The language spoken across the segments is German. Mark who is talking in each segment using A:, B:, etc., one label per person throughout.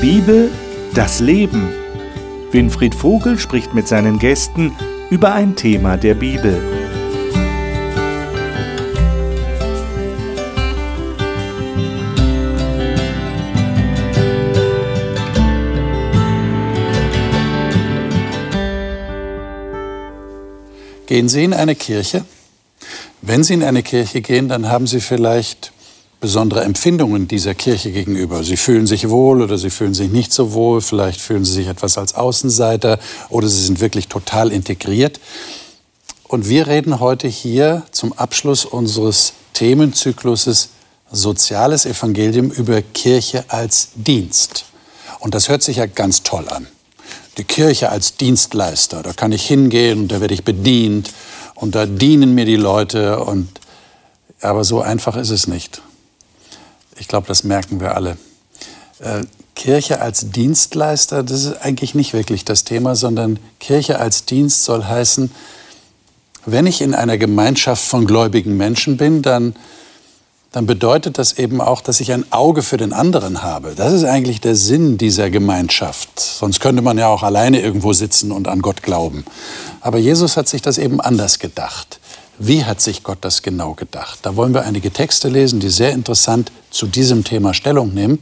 A: Bibel, das Leben. Winfried Vogel spricht mit seinen Gästen über ein Thema der Bibel.
B: Gehen Sie in eine Kirche? Wenn Sie in eine Kirche gehen, dann haben Sie vielleicht besondere Empfindungen dieser Kirche gegenüber. Sie fühlen sich wohl oder sie fühlen sich nicht so wohl, vielleicht fühlen sie sich etwas als Außenseiter oder sie sind wirklich total integriert. Und wir reden heute hier zum Abschluss unseres Themenzykluses Soziales Evangelium über Kirche als Dienst. Und das hört sich ja ganz toll an. Die Kirche als Dienstleister, da kann ich hingehen und da werde ich bedient und da dienen mir die Leute und aber so einfach ist es nicht. Ich glaube, das merken wir alle. Äh, Kirche als Dienstleister, das ist eigentlich nicht wirklich das Thema, sondern Kirche als Dienst soll heißen, wenn ich in einer Gemeinschaft von gläubigen Menschen bin, dann, dann bedeutet das eben auch, dass ich ein Auge für den anderen habe. Das ist eigentlich der Sinn dieser Gemeinschaft. Sonst könnte man ja auch alleine irgendwo sitzen und an Gott glauben. Aber Jesus hat sich das eben anders gedacht. Wie hat sich Gott das genau gedacht? Da wollen wir einige Texte lesen, die sehr interessant zu diesem Thema Stellung nehmen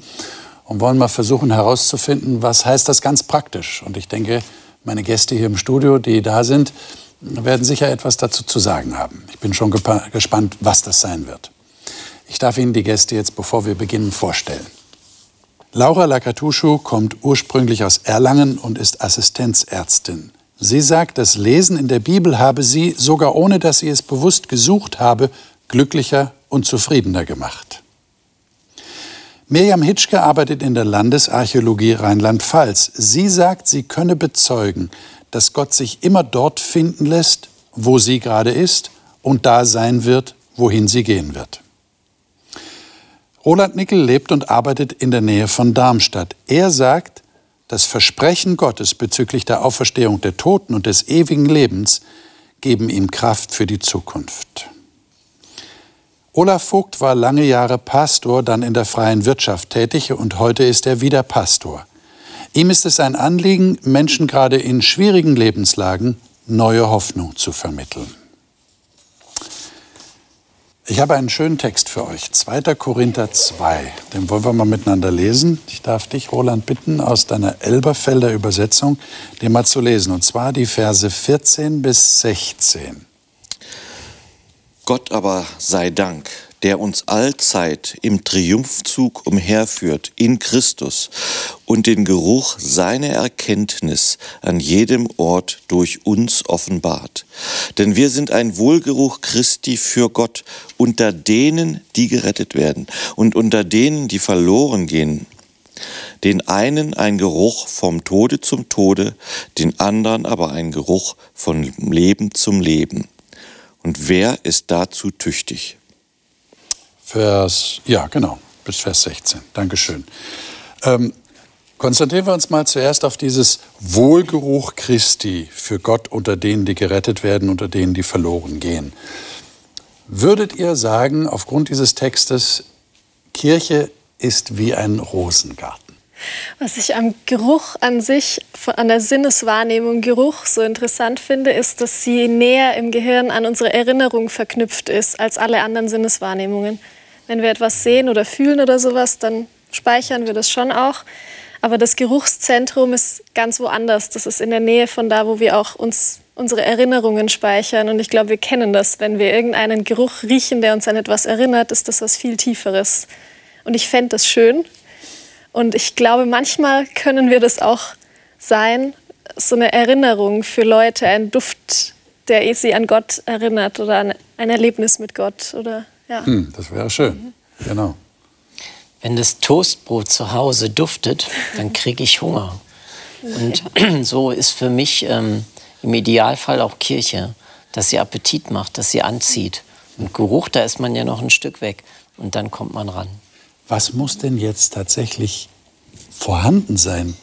B: und wollen mal versuchen herauszufinden, was heißt das ganz praktisch. Und ich denke, meine Gäste hier im Studio, die da sind, werden sicher etwas dazu zu sagen haben. Ich bin schon gespannt, was das sein wird. Ich darf Ihnen die Gäste jetzt, bevor wir beginnen, vorstellen. Laura Lakatuschu kommt ursprünglich aus Erlangen und ist Assistenzärztin. Sie sagt, das Lesen in der Bibel habe sie, sogar ohne dass sie es bewusst gesucht habe, glücklicher und zufriedener gemacht. Mirjam Hitschke arbeitet in der Landesarchäologie Rheinland-Pfalz. Sie sagt, sie könne bezeugen, dass Gott sich immer dort finden lässt, wo sie gerade ist und da sein wird, wohin sie gehen wird. Roland Nickel lebt und arbeitet in der Nähe von Darmstadt. Er sagt, das Versprechen Gottes bezüglich der Auferstehung der Toten und des ewigen Lebens geben ihm Kraft für die Zukunft. Olaf Vogt war lange Jahre Pastor, dann in der freien Wirtschaft tätig und heute ist er wieder Pastor. Ihm ist es ein Anliegen, Menschen gerade in schwierigen Lebenslagen neue Hoffnung zu vermitteln. Ich habe einen schönen Text für euch. 2. Korinther 2. Den wollen wir mal miteinander lesen. Ich darf dich, Roland, bitten, aus deiner Elberfelder Übersetzung den mal zu lesen. Und zwar die Verse 14 bis 16.
C: Gott aber sei Dank, der uns allzeit im Triumphzug umherführt in Christus und den Geruch seiner Erkenntnis an jedem Ort durch uns offenbart. Denn wir sind ein Wohlgeruch Christi für Gott unter denen, die gerettet werden und unter denen, die verloren gehen. Den einen ein Geruch vom Tode zum Tode, den anderen aber ein Geruch von Leben zum Leben. Und wer ist dazu tüchtig?
B: Vers, ja, genau, bis Vers 16. Dankeschön. Ähm, konzentrieren wir uns mal zuerst auf dieses Wohlgeruch Christi für Gott unter denen, die gerettet werden, unter denen, die verloren gehen. Würdet ihr sagen, aufgrund dieses Textes, Kirche ist wie ein Rosengarten?
D: Was ich am Geruch an sich, an der Sinneswahrnehmung Geruch so interessant finde, ist, dass sie näher im Gehirn an unsere Erinnerung verknüpft ist als alle anderen Sinneswahrnehmungen. Wenn wir etwas sehen oder fühlen oder sowas, dann speichern wir das schon auch. Aber das Geruchszentrum ist ganz woanders. Das ist in der Nähe von da, wo wir auch uns unsere Erinnerungen speichern. Und ich glaube, wir kennen das. Wenn wir irgendeinen Geruch riechen, der uns an etwas erinnert, ist das was viel Tieferes. Und ich fände das schön. Und ich glaube, manchmal können wir das auch sein, so eine Erinnerung für Leute, ein Duft, der sie an Gott erinnert oder an ein Erlebnis mit Gott. Oder ja.
B: Hm, das wäre schön, genau.
E: Wenn das Toastbrot zu Hause duftet, dann kriege ich Hunger. Und so ist für mich ähm, im Idealfall auch Kirche, dass sie Appetit macht, dass sie anzieht. Und Geruch, da ist man ja noch ein Stück weg und dann kommt man ran.
B: Was muss denn jetzt tatsächlich vorhanden sein,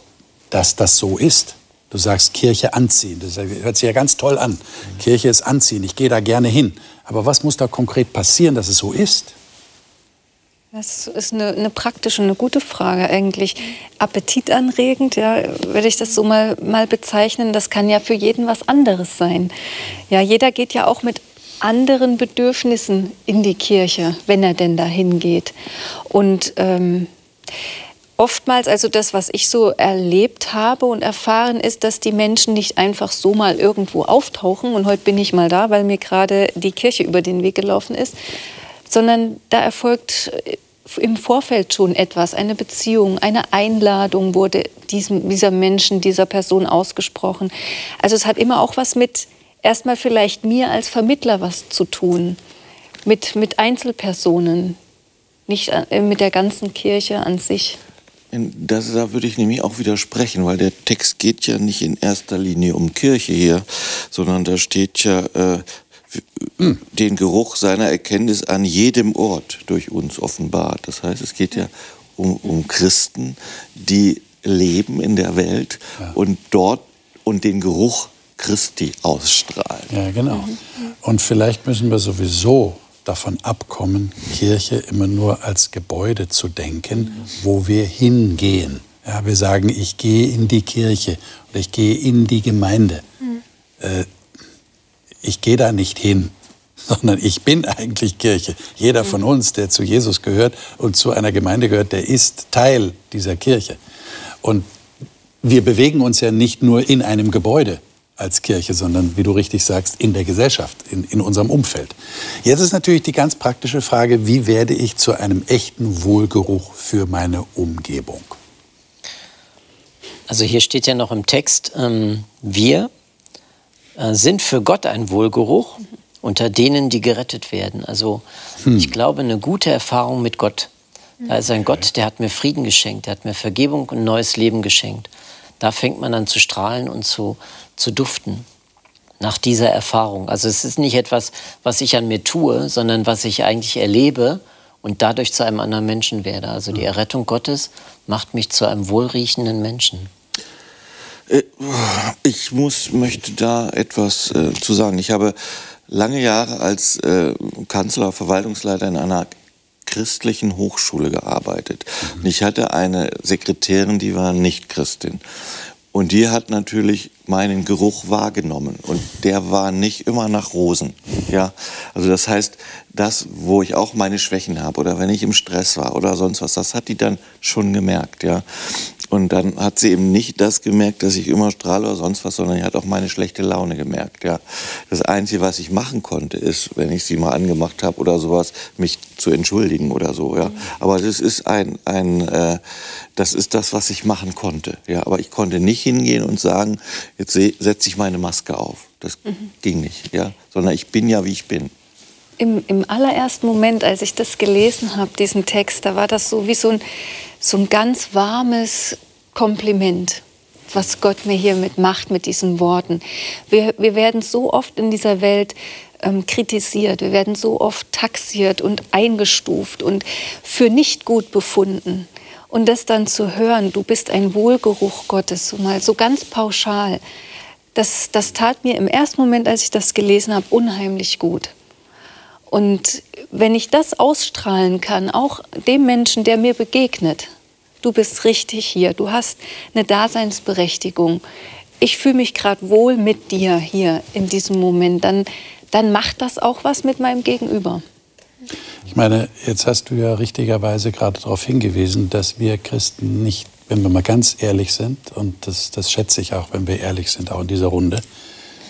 B: dass das so ist? Du sagst Kirche anziehen. Das hört sich ja ganz toll an. Kirche ist anziehen. Ich gehe da gerne hin. Aber was muss da konkret passieren, dass es so ist?
F: Das ist eine, eine, praktische, eine gute Frage eigentlich. Appetitanregend, ja, würde ich das so mal, mal bezeichnen. Das kann ja für jeden was anderes sein. Ja, jeder geht ja auch mit anderen Bedürfnissen in die Kirche, wenn er denn dahin geht. Und ähm, oftmals, also das, was ich so erlebt habe und erfahren, ist, dass die Menschen nicht einfach so mal irgendwo auftauchen und heute bin ich mal da, weil mir gerade die Kirche über den Weg gelaufen ist, sondern da erfolgt äh, im Vorfeld schon etwas, eine Beziehung, eine Einladung wurde diesem, dieser Menschen, dieser Person ausgesprochen. Also es hat immer auch was mit erstmal vielleicht mir als Vermittler was zu tun, mit, mit Einzelpersonen, nicht äh, mit der ganzen Kirche an sich.
C: Das, da würde ich nämlich auch widersprechen, weil der Text geht ja nicht in erster Linie um Kirche hier, sondern da steht ja äh, den Geruch seiner Erkenntnis an jedem Ort durch uns offenbart. Das heißt, es geht ja um, um Christen, die leben in der Welt ja. und dort und den Geruch Christi ausstrahlen.
B: Ja, genau. Und vielleicht müssen wir sowieso davon abkommen, Kirche immer nur als Gebäude zu denken, wo wir hingehen. Ja, wir sagen, ich gehe in die Kirche oder ich gehe in die Gemeinde. Mhm. Äh, ich gehe da nicht hin, sondern ich bin eigentlich Kirche. Jeder von uns, der zu Jesus gehört und zu einer Gemeinde gehört, der ist Teil dieser Kirche. Und wir bewegen uns ja nicht nur in einem Gebäude als Kirche, sondern, wie du richtig sagst, in der Gesellschaft, in, in unserem Umfeld. Jetzt ist natürlich die ganz praktische Frage, wie werde ich zu einem echten Wohlgeruch für meine Umgebung?
E: Also hier steht ja noch im Text, ähm, wir äh, sind für Gott ein Wohlgeruch unter denen, die gerettet werden. Also hm. ich glaube, eine gute Erfahrung mit Gott. Da ist ein Gott, der hat mir Frieden geschenkt, der hat mir Vergebung und neues Leben geschenkt. Da fängt man an zu strahlen und zu, zu duften nach dieser Erfahrung. Also es ist nicht etwas, was ich an mir tue, sondern was ich eigentlich erlebe und dadurch zu einem anderen Menschen werde. Also die hm. Errettung Gottes macht mich zu einem wohlriechenden Menschen.
C: Äh, ich muss, möchte da etwas äh, zu sagen. Ich habe lange Jahre als äh, Kanzler, Verwaltungsleiter in einer christlichen Hochschule gearbeitet. Und ich hatte eine Sekretärin, die war nicht Christin. Und die hat natürlich meinen Geruch wahrgenommen. Und der war nicht immer nach Rosen. Ja, also das heißt, das, wo ich auch meine Schwächen habe oder wenn ich im Stress war oder sonst was, das hat die dann schon gemerkt. Ja, und dann hat sie eben nicht das gemerkt, dass ich immer strahle oder sonst was, sondern sie hat auch meine schlechte Laune gemerkt. Ja. Das Einzige, was ich machen konnte, ist, wenn ich sie mal angemacht habe oder sowas, mich zu entschuldigen oder so. Ja. Aber das ist ein, ein äh, das ist das, was ich machen konnte. Ja. Aber ich konnte nicht hingehen und sagen, jetzt setze ich meine Maske auf. Das mhm. ging nicht. Ja. Sondern ich bin ja, wie ich bin.
F: Im, Im allerersten Moment, als ich das gelesen habe, diesen Text, da war das so wie so ein, so ein ganz warmes Kompliment, was Gott mir hiermit macht, mit diesen Worten. Wir, wir werden so oft in dieser Welt ähm, kritisiert, wir werden so oft taxiert und eingestuft und für nicht gut befunden. Und das dann zu hören, du bist ein Wohlgeruch Gottes, so mal so ganz pauschal, das, das tat mir im ersten Moment, als ich das gelesen habe, unheimlich gut. Und wenn ich das ausstrahlen kann, auch dem Menschen, der mir begegnet, du bist richtig hier, du hast eine Daseinsberechtigung, ich fühle mich gerade wohl mit dir hier in diesem Moment, dann, dann macht das auch was mit meinem Gegenüber.
B: Ich meine, jetzt hast du ja richtigerweise gerade darauf hingewiesen, dass wir Christen nicht, wenn wir mal ganz ehrlich sind, und das, das schätze ich auch, wenn wir ehrlich sind, auch in dieser Runde,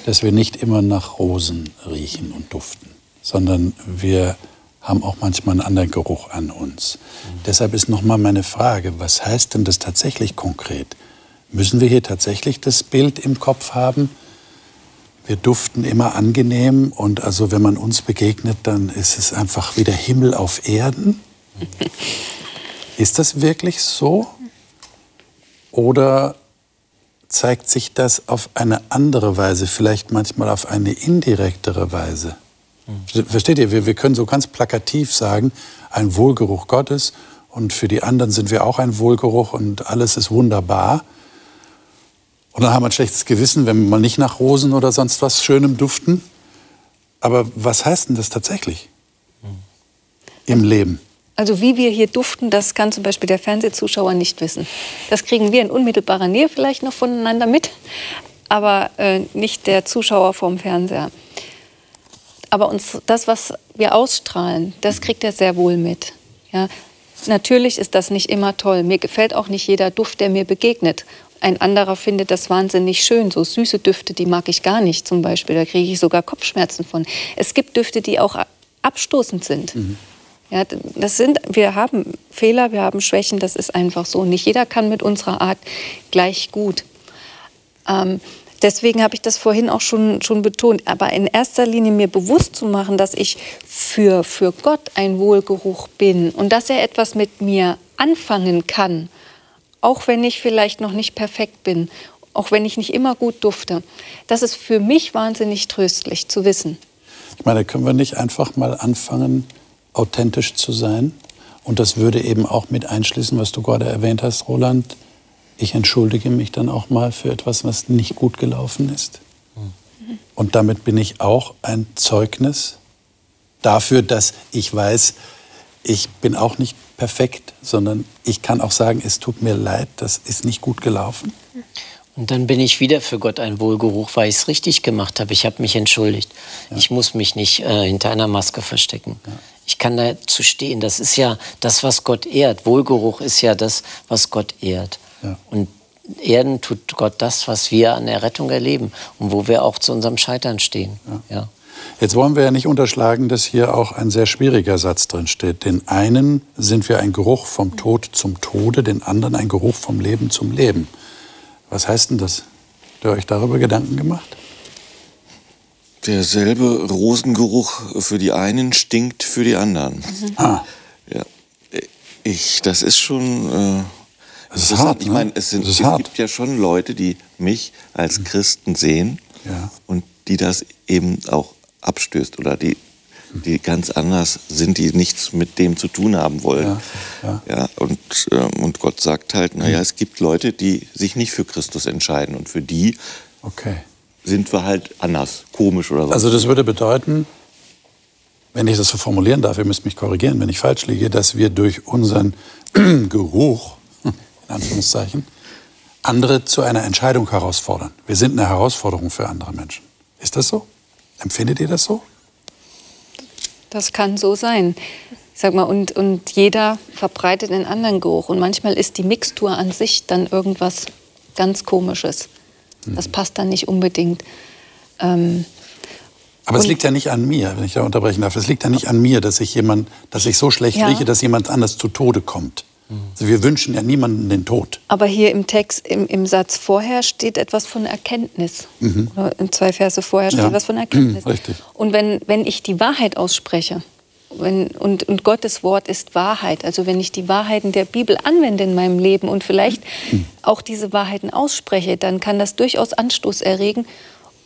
B: dass wir nicht immer nach Rosen riechen und duften sondern wir haben auch manchmal einen anderen Geruch an uns. Mhm. Deshalb ist nochmal meine Frage, was heißt denn das tatsächlich konkret? Müssen wir hier tatsächlich das Bild im Kopf haben? Wir duften immer angenehm und also wenn man uns begegnet, dann ist es einfach wie der Himmel auf Erden. Ist das wirklich so? Oder zeigt sich das auf eine andere Weise, vielleicht manchmal auf eine indirektere Weise? Mhm. Versteht ihr? Wir, wir können so ganz plakativ sagen, ein Wohlgeruch Gottes und für die anderen sind wir auch ein Wohlgeruch und alles ist wunderbar. Und dann haben wir ein schlechtes Gewissen, wenn wir mal nicht nach Rosen oder sonst was Schönem duften. Aber was heißt denn das tatsächlich im Leben?
F: Also wie wir hier duften, das kann zum Beispiel der Fernsehzuschauer nicht wissen. Das kriegen wir in unmittelbarer Nähe vielleicht noch voneinander mit, aber äh, nicht der Zuschauer vorm Fernseher. Aber uns, das, was wir ausstrahlen, das kriegt er sehr wohl mit. Ja? Natürlich ist das nicht immer toll. Mir gefällt auch nicht jeder Duft, der mir begegnet. Ein anderer findet das wahnsinnig schön. So süße Düfte, die mag ich gar nicht zum Beispiel. Da kriege ich sogar Kopfschmerzen von. Es gibt Düfte, die auch abstoßend sind. Mhm. Ja, das sind, wir haben Fehler, wir haben Schwächen, das ist einfach so. Nicht jeder kann mit unserer Art gleich gut. Ähm, deswegen habe ich das vorhin auch schon, schon betont. Aber in erster Linie mir bewusst zu machen, dass ich für, für Gott ein Wohlgeruch bin und dass er etwas mit mir anfangen kann, auch wenn ich vielleicht noch nicht perfekt bin, auch wenn ich nicht immer gut dufte. Das ist für mich wahnsinnig tröstlich zu wissen.
B: Ich meine, können wir nicht einfach mal anfangen, authentisch zu sein. Und das würde eben auch mit einschließen, was du gerade erwähnt hast, Roland. Ich entschuldige mich dann auch mal für etwas, was nicht gut gelaufen ist. Und damit bin ich auch ein Zeugnis dafür, dass ich weiß, ich bin auch nicht perfekt, sondern ich kann auch sagen, es tut mir leid, das ist nicht gut gelaufen.
E: Und dann bin ich wieder für Gott ein Wohlgeruch, weil ich es richtig gemacht habe. Ich habe mich entschuldigt. Ja. Ich muss mich nicht äh, hinter einer Maske verstecken. Ja. Ich kann dazu stehen. Das ist ja das, was Gott ehrt. Wohlgeruch ist ja das, was Gott ehrt. Ja. Und Erden tut Gott das, was wir an Errettung erleben und wo wir auch zu unserem Scheitern stehen. Ja.
B: Jetzt wollen wir ja nicht unterschlagen, dass hier auch ein sehr schwieriger Satz drin steht. Den einen sind wir ein Geruch vom Tod zum Tode, den anderen ein Geruch vom Leben zum Leben. Was heißt denn das? Habt ihr euch darüber Gedanken gemacht?
C: Derselbe Rosengeruch für die einen stinkt für die anderen. Mhm. Ah. Ja. Ich, das ist schon. Äh,
B: das ist hart.
C: Ich meine, es, sind, es hart. gibt ja schon Leute, die mich als mhm. Christen sehen ja. und die das eben auch abstößt oder die die ganz anders sind, die nichts mit dem zu tun haben wollen. Ja, ja. ja und, äh, und Gott sagt halt, naja, es gibt Leute, die sich nicht für Christus entscheiden und für die okay. sind wir halt anders, komisch oder so.
B: Also das würde bedeuten, wenn ich das so formulieren darf, ihr müsst mich korrigieren, wenn ich falsch liege, dass wir durch unseren Geruch, in Anführungszeichen, andere zu einer Entscheidung herausfordern. Wir sind eine Herausforderung für andere Menschen. Ist das so? Empfindet ihr das so?
F: Das kann so sein. Ich sag mal, und, und jeder verbreitet einen anderen Geruch. Und manchmal ist die Mixtur an sich dann irgendwas ganz Komisches. Das passt dann nicht unbedingt. Ähm,
B: aber es liegt ja nicht an mir, wenn ich da unterbrechen darf. Es liegt ja nicht an mir, dass ich jemand, dass ich so schlecht ja. rieche, dass jemand anders zu Tode kommt. Also wir wünschen ja niemanden den Tod.
F: Aber hier im Text, im, im Satz vorher steht etwas von Erkenntnis. Mhm. Oder in zwei Verse vorher steht ja. etwas von Erkenntnis. Richtig. Und wenn, wenn ich die Wahrheit ausspreche, wenn, und, und Gottes Wort ist Wahrheit, also wenn ich die Wahrheiten der Bibel anwende in meinem Leben und vielleicht mhm. auch diese Wahrheiten ausspreche, dann kann das durchaus Anstoß erregen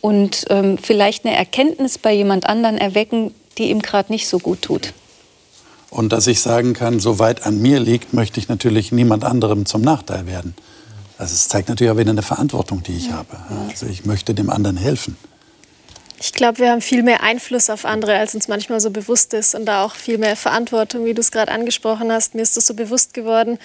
F: und ähm, vielleicht eine Erkenntnis bei jemand anderen erwecken, die ihm gerade nicht so gut tut.
B: Und dass ich sagen kann, soweit an mir liegt, möchte ich natürlich niemand anderem zum Nachteil werden. Also es zeigt natürlich auch wieder eine Verantwortung, die ich habe. Also ich möchte dem anderen helfen.
D: Ich glaube, wir haben viel mehr Einfluss auf andere, als uns manchmal so bewusst ist und da auch viel mehr Verantwortung, wie du es gerade angesprochen hast. Mir ist das so bewusst geworden.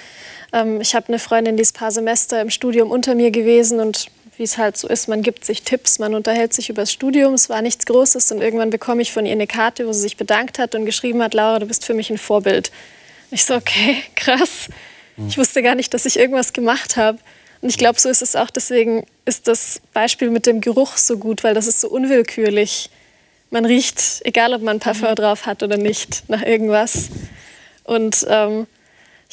D: Ähm, ich habe eine Freundin, die ist ein paar Semester im Studium unter mir gewesen und wie es halt so ist, man gibt sich Tipps, man unterhält sich über das Studium. Es war nichts Großes und irgendwann bekomme ich von ihr eine Karte, wo sie sich bedankt hat und geschrieben hat, Laura, du bist für mich ein Vorbild. Und ich so, okay, krass. Ich wusste gar nicht, dass ich irgendwas gemacht habe. Und ich glaube, so ist es auch. Deswegen ist das Beispiel mit dem Geruch so gut, weil das ist so unwillkürlich. Man riecht, egal ob man Parfum drauf hat oder nicht, nach irgendwas. Und ähm,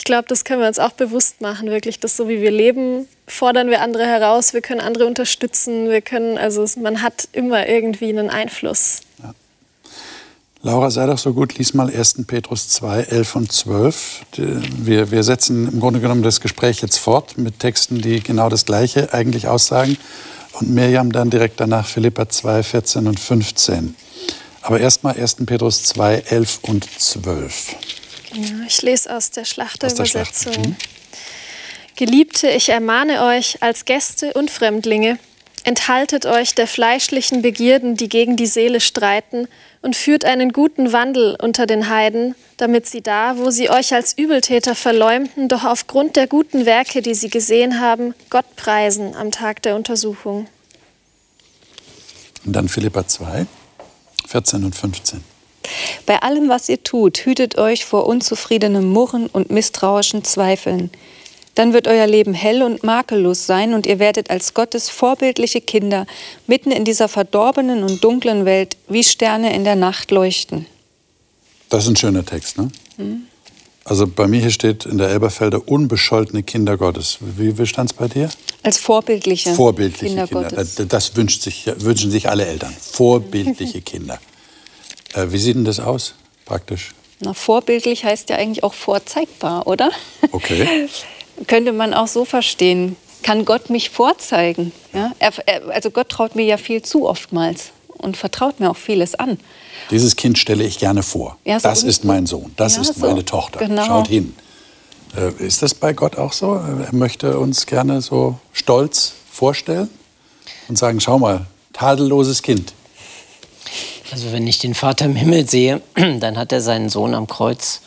D: ich glaube, das können wir uns auch bewusst machen, wirklich, dass so wie wir leben, fordern wir andere heraus, wir können andere unterstützen, wir können, also man hat immer irgendwie einen Einfluss. Ja.
B: Laura, sei doch so gut, lies mal 1. Petrus 2, 11 und 12. Wir, wir setzen im Grunde genommen das Gespräch jetzt fort mit Texten, die genau das Gleiche eigentlich aussagen. Und Mirjam dann direkt danach Philippa 2, 14 und 15. Aber erstmal 1. Petrus 2, 11 und 12.
D: Ja, ich lese aus der Schlachterübersetzung. Schlacht. mhm. Geliebte, ich ermahne euch als Gäste und Fremdlinge, enthaltet euch der fleischlichen Begierden, die gegen die Seele streiten, und führt einen guten Wandel unter den Heiden, damit sie da, wo sie euch als Übeltäter verleumden, doch aufgrund der guten Werke, die sie gesehen haben, Gott preisen am Tag der Untersuchung.
B: Und dann Philippa 2, 14 und 15.
F: Bei allem, was ihr tut, hütet euch vor unzufriedenem Murren und misstrauischen Zweifeln. Dann wird euer Leben hell und makellos sein und ihr werdet als Gottes vorbildliche Kinder mitten in dieser verdorbenen und dunklen Welt wie Sterne in der Nacht leuchten.
B: Das ist ein schöner Text, ne? Hm. Also bei mir hier steht in der Elberfelder unbescholtene Kinder Gottes. Wie, wie stand es bei dir?
F: Als vorbildliche,
B: vorbildliche Kinder, Kinder. Gottes. Das, das wünscht sich, wünschen sich alle Eltern. Vorbildliche Kinder. Äh, wie sieht denn das aus, praktisch?
F: Na, vorbildlich heißt ja eigentlich auch vorzeigbar, oder?
B: Okay.
F: Könnte man auch so verstehen. Kann Gott mich vorzeigen? Ja? Er, er, also Gott traut mir ja viel zu oftmals und vertraut mir auch vieles an.
B: Dieses Kind stelle ich gerne vor. Ja, so das ist mein Sohn, das ja, ist so. meine Tochter. Genau. Schaut hin. Äh, ist das bei Gott auch so? Er möchte uns gerne so stolz vorstellen und sagen, schau mal, tadelloses Kind.
E: Also wenn ich den Vater im Himmel sehe, dann hat er seinen Sohn am Kreuz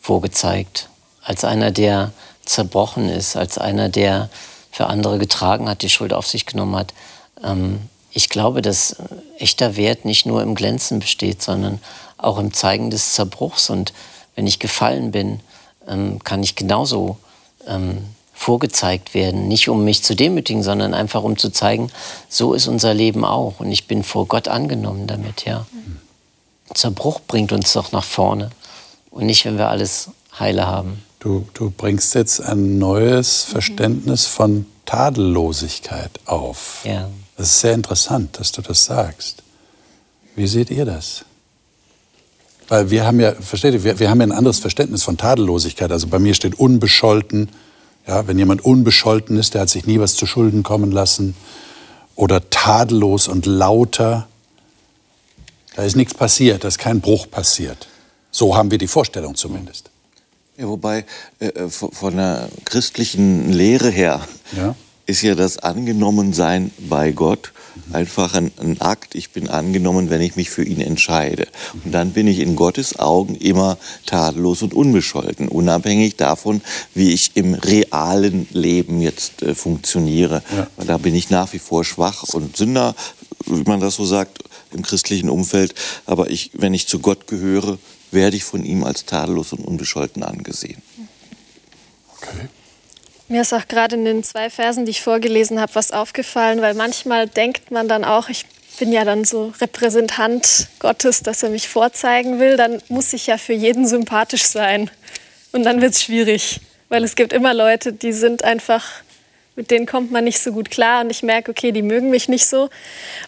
E: vorgezeigt. Als einer, der zerbrochen ist, als einer, der für andere getragen hat, die Schuld auf sich genommen hat. Ähm, ich glaube, dass echter Wert nicht nur im Glänzen besteht, sondern auch im Zeigen des Zerbruchs. Und wenn ich gefallen bin, ähm, kann ich genauso ähm, vorgezeigt werden. Nicht um mich zu demütigen, sondern einfach um zu zeigen, so ist unser Leben auch. Und ich bin vor Gott angenommen damit, ja. Zerbruch bringt uns doch nach vorne. Und nicht, wenn wir alles heile haben.
B: Du, du bringst jetzt ein neues Verständnis von Tadellosigkeit auf.
E: Ja.
B: Das ist sehr interessant, dass du das sagst. Wie seht ihr das? Weil wir haben ja, versteht ihr, wir, wir haben ja ein anderes Verständnis von Tadellosigkeit. Also bei mir steht unbescholten. Ja, wenn jemand unbescholten ist, der hat sich nie was zu Schulden kommen lassen. Oder tadellos und lauter. Da ist nichts passiert, da ist kein Bruch passiert. So haben wir die Vorstellung zumindest.
C: Ja, wobei äh, äh von der christlichen Lehre her ja. Ist ja das Angenommensein bei Gott einfach ein, ein, Akt. Ich bin angenommen, wenn ich mich für ihn entscheide. Und dann bin ich in Gottes Augen immer tadellos und unbescholten, unabhängig davon, wie ich im realen Leben jetzt äh, funktioniere. Ja. Da bin ich nach wie vor schwach und Sünder, wie man das so sagt, im christlichen Umfeld. Aber ich, wenn ich zu Gott gehöre, werde ich von ihm als tadellos und unbescholten angesehen.
D: Mir ist auch gerade in den zwei Versen, die ich vorgelesen habe, was aufgefallen, weil manchmal denkt man dann auch, ich bin ja dann so Repräsentant Gottes, dass er mich vorzeigen will, dann muss ich ja für jeden sympathisch sein. Und dann wird es schwierig, weil es gibt immer Leute, die sind einfach mit denen kommt man nicht so gut klar und ich merke, okay, die mögen mich nicht so.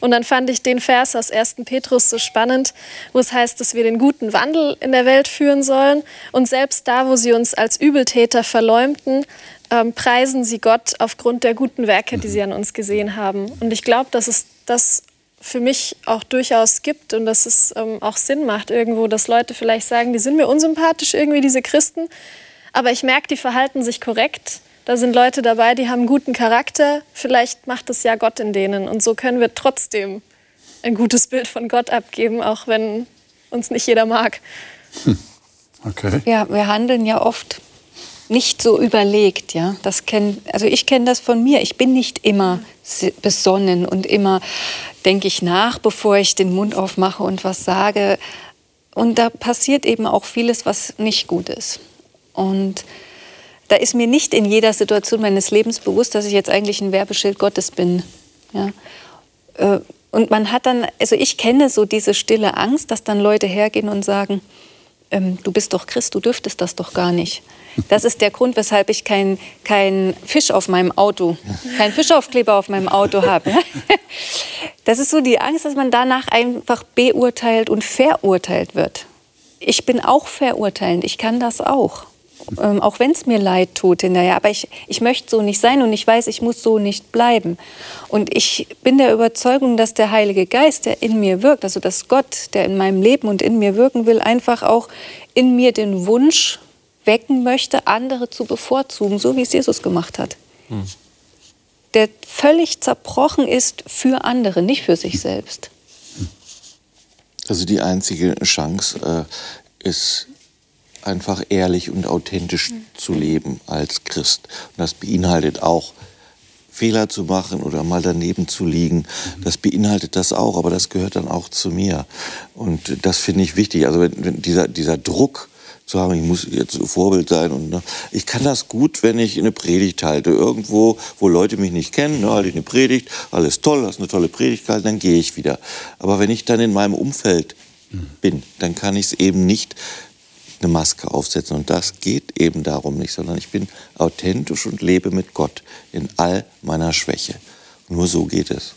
D: Und dann fand ich den Vers aus 1. Petrus so spannend, wo es heißt, dass wir den guten Wandel in der Welt führen sollen. Und selbst da, wo sie uns als Übeltäter verleumden, ähm, preisen sie Gott aufgrund der guten Werke, die sie an uns gesehen haben. Und ich glaube, dass es das für mich auch durchaus gibt und dass es ähm, auch Sinn macht irgendwo, dass Leute vielleicht sagen, die sind mir unsympathisch irgendwie, diese Christen. Aber ich merke, die verhalten sich korrekt da sind Leute dabei, die haben einen guten Charakter. Vielleicht macht es ja Gott in denen. Und so können wir trotzdem ein gutes Bild von Gott abgeben, auch wenn uns nicht jeder mag.
B: Hm. Okay.
F: Ja, wir handeln ja oft nicht so überlegt, ja. Das kenn, also ich kenne das von mir. Ich bin nicht immer besonnen und immer denke ich nach, bevor ich den Mund aufmache und was sage. Und da passiert eben auch vieles, was nicht gut ist. Und da ist mir nicht in jeder Situation meines Lebens bewusst, dass ich jetzt eigentlich ein Werbeschild Gottes bin. Ja. Äh, und man hat dann, also ich kenne so diese stille Angst, dass dann Leute hergehen und sagen, ähm, du bist doch Christ, du dürftest das doch gar nicht. Das ist der Grund, weshalb ich keinen kein Fisch auf meinem Auto, keinen Fischaufkleber auf meinem Auto habe. Das ist so die Angst, dass man danach einfach beurteilt und verurteilt wird. Ich bin auch verurteilend, ich kann das auch ähm, auch wenn es mir leid tut hinterher. Aber ich, ich möchte so nicht sein und ich weiß, ich muss so nicht bleiben. Und ich bin der Überzeugung, dass der Heilige Geist, der in mir wirkt, also dass Gott, der in meinem Leben und in mir wirken will, einfach auch in mir den Wunsch wecken möchte, andere zu bevorzugen, so wie es Jesus gemacht hat. Hm. Der völlig zerbrochen ist für andere, nicht für sich selbst.
C: Also die einzige Chance äh, ist einfach ehrlich und authentisch mhm. zu leben als Christ. Und das beinhaltet auch Fehler zu machen oder mal daneben zu liegen. Das beinhaltet das auch, aber das gehört dann auch zu mir. Und das finde ich wichtig. Also wenn, wenn dieser, dieser Druck, zu haben, ich muss jetzt Vorbild sein. Und ne, ich kann das gut, wenn ich eine Predigt halte. Irgendwo, wo Leute mich nicht kennen, ne, halte ich eine Predigt, alles toll, hast eine tolle Predigt gehalten, dann gehe ich wieder. Aber wenn ich dann in meinem Umfeld bin, dann kann ich es eben nicht eine Maske aufsetzen. Und das geht eben darum nicht, sondern ich bin authentisch und lebe mit Gott in all meiner Schwäche. Nur so geht es.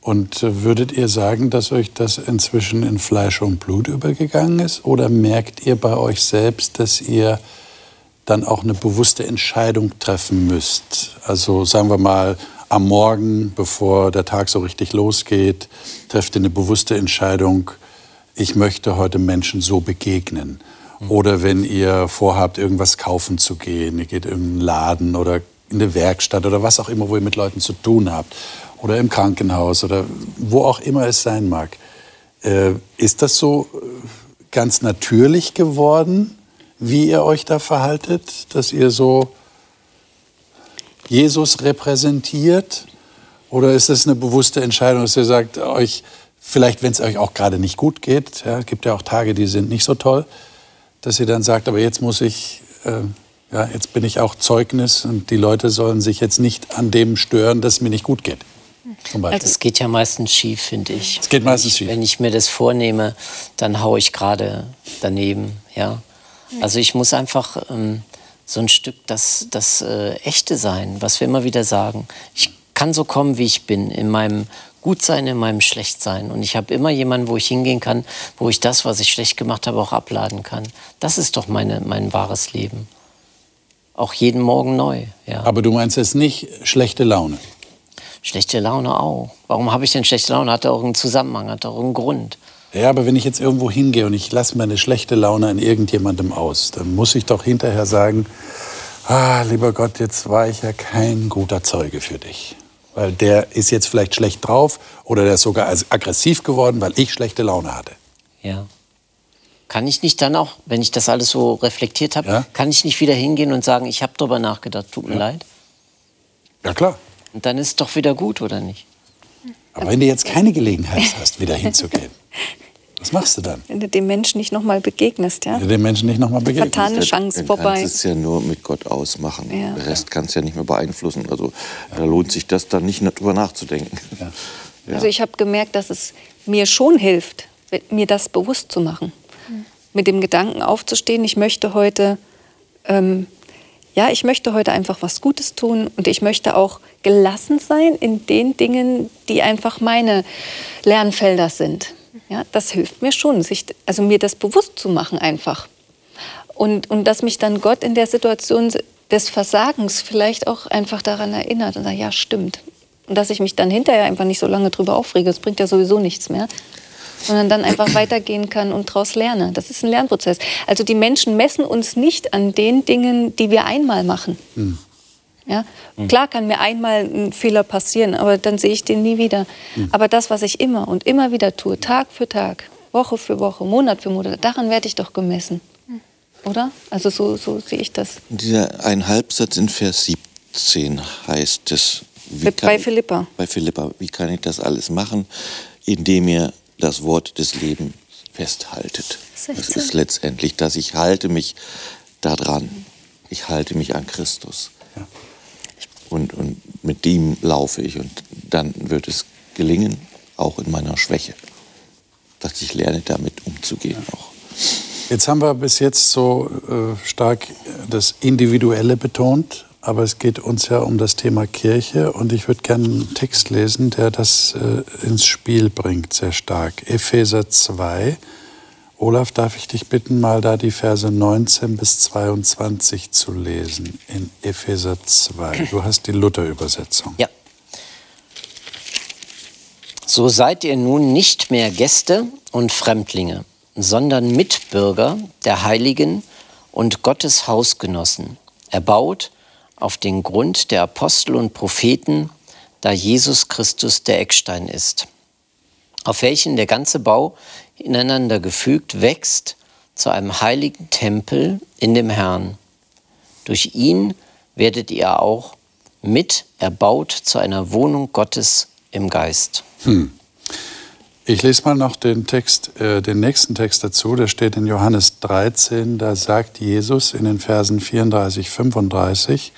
B: Und äh, würdet ihr sagen, dass euch das inzwischen in Fleisch und Blut übergegangen ist? Oder merkt ihr bei euch selbst, dass ihr dann auch eine bewusste Entscheidung treffen müsst? Also sagen wir mal, am Morgen, bevor der Tag so richtig losgeht, trefft ihr eine bewusste Entscheidung, ich möchte heute Menschen so begegnen. Oder wenn ihr vorhabt, irgendwas kaufen zu gehen, ihr geht in einen Laden oder in eine Werkstatt oder was auch immer, wo ihr mit Leuten zu tun habt oder im Krankenhaus oder wo auch immer es sein mag. Äh, ist das so äh, ganz natürlich geworden, wie ihr euch da verhaltet, dass ihr so Jesus repräsentiert? Oder ist es eine bewusste Entscheidung, dass ihr sagt, euch, vielleicht wenn es euch auch gerade nicht gut geht, ja, es gibt ja auch Tage, die sind nicht so toll, dass ihr dann sagt, aber jetzt muss ich, äh, ja, jetzt bin ich auch Zeugnis und die Leute sollen sich jetzt nicht an dem stören, dass es mir nicht gut geht.
E: Also es geht ja meistens schief, finde ich.
B: Es geht meistens schief.
E: Wenn ich mir das vornehme, dann haue ich gerade daneben. Ja. Also ich muss einfach ähm, so ein Stück das, das äh, Echte sein, was wir immer wieder sagen. Ich kann so kommen, wie ich bin, in meinem Gutsein, in meinem Schlechtsein. Und ich habe immer jemanden, wo ich hingehen kann, wo ich das, was ich schlecht gemacht habe, auch abladen kann. Das ist doch meine, mein wahres Leben. Auch jeden Morgen neu. Ja.
B: Aber du meinst jetzt nicht schlechte Laune?
E: Schlechte Laune auch. Warum habe ich denn schlechte Laune? Hat auch einen Zusammenhang, hat auch einen Grund.
B: Ja, aber wenn ich jetzt irgendwo hingehe und ich lasse meine schlechte Laune an irgendjemandem aus, dann muss ich doch hinterher sagen, ah, lieber Gott, jetzt war ich ja kein guter Zeuge für dich. Weil der ist jetzt vielleicht schlecht drauf oder der ist sogar aggressiv geworden, weil ich schlechte Laune hatte.
E: Ja. Kann ich nicht dann auch, wenn ich das alles so reflektiert habe, ja? kann ich nicht wieder hingehen und sagen, ich habe darüber nachgedacht, tut mir
B: ja.
E: leid?
B: Ja, klar.
E: Und dann ist es doch wieder gut, oder nicht?
B: Aber wenn du jetzt keine Gelegenheit hast, wieder hinzugehen, was machst du dann?
F: Wenn du dem Menschen nicht nochmal begegnest, ja? Wenn
B: du dem Menschen nicht nochmal begegnest.
F: Vertane Chance
C: dann
F: vorbei.
C: Du kannst es ja nur mit Gott ausmachen. Ja. Der Rest kannst du ja nicht mehr beeinflussen. Also da lohnt sich das dann nicht drüber nachzudenken.
F: Ja. Ja. Also ich habe gemerkt, dass es mir schon hilft, mir das bewusst zu machen. Mhm. Mit dem Gedanken aufzustehen, ich möchte heute ähm, ja, ich möchte heute einfach was Gutes tun und ich möchte auch gelassen sein in den Dingen, die einfach meine Lernfelder sind. Ja, das hilft mir schon, sich, also mir das bewusst zu machen einfach. Und, und dass mich dann Gott in der Situation des Versagens vielleicht auch einfach daran erinnert und sagt, ja, stimmt. Und dass ich mich dann hinterher einfach nicht so lange drüber aufrege, das bringt ja sowieso nichts mehr sondern dann einfach weitergehen kann und daraus lerne. Das ist ein Lernprozess. Also die Menschen messen uns nicht an den Dingen, die wir einmal machen. Mhm. Ja? Mhm. Klar kann mir einmal ein Fehler passieren, aber dann sehe ich den nie wieder. Mhm. Aber das, was ich immer und immer wieder tue, Tag für Tag, Woche für Woche, Monat für Monat, daran werde ich doch gemessen. Oder? Also so, so sehe ich das.
C: Dieser ein Halbsatz in Vers 17 heißt es.
F: bei Philippa.
C: Bei Philippa. Wie kann ich das alles machen? Indem ihr das Wort des Lebens festhaltet. 16. Das ist letztendlich, dass ich halte mich daran. Ich halte mich an Christus. Und, und mit dem laufe ich. Und dann wird es gelingen, auch in meiner Schwäche, dass ich lerne, damit umzugehen
B: auch. Jetzt haben wir bis jetzt so äh, stark das Individuelle betont. Aber es geht uns ja um das Thema Kirche und ich würde gerne einen Text lesen, der das äh, ins Spiel bringt, sehr stark. Epheser 2. Olaf, darf ich dich bitten, mal da die Verse 19 bis 22 zu lesen in Epheser 2. Du hast die Luther-Übersetzung.
E: Ja. So seid ihr nun nicht mehr Gäste und Fremdlinge, sondern Mitbürger der Heiligen und Gottes Hausgenossen, erbaut auf den Grund der Apostel und Propheten, da Jesus Christus der Eckstein ist, auf welchen der ganze Bau ineinander gefügt, wächst zu einem heiligen Tempel in dem Herrn. Durch ihn werdet ihr auch mit erbaut zu einer Wohnung Gottes im Geist. Hm.
B: Ich lese mal noch den Text, äh, den nächsten Text dazu. Der steht in Johannes 13. Da sagt Jesus in den Versen 34, 35: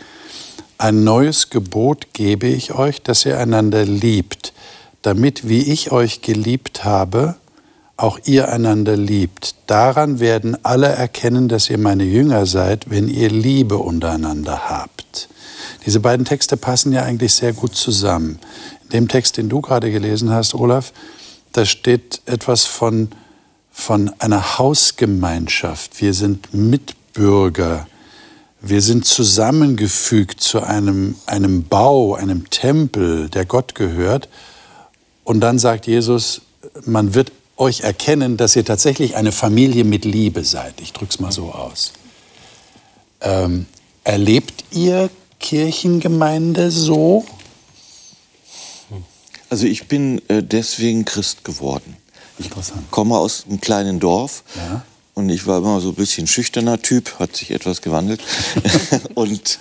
B: Ein neues Gebot gebe ich euch, dass ihr einander liebt, damit, wie ich euch geliebt habe, auch ihr einander liebt. Daran werden alle erkennen, dass ihr meine Jünger seid, wenn ihr Liebe untereinander habt. Diese beiden Texte passen ja eigentlich sehr gut zusammen. In dem Text, den du gerade gelesen hast, Olaf, da steht etwas von, von einer Hausgemeinschaft. Wir sind Mitbürger. Wir sind zusammengefügt zu einem, einem Bau, einem Tempel, der Gott gehört. Und dann sagt Jesus, man wird euch erkennen, dass ihr tatsächlich eine Familie mit Liebe seid. Ich drücke es mal so aus. Ähm, erlebt ihr Kirchengemeinde so?
C: Also ich bin äh, deswegen Christ geworden. Ich komme aus einem kleinen Dorf ja. Und ich war immer so ein bisschen schüchterner Typ, hat sich etwas gewandelt. und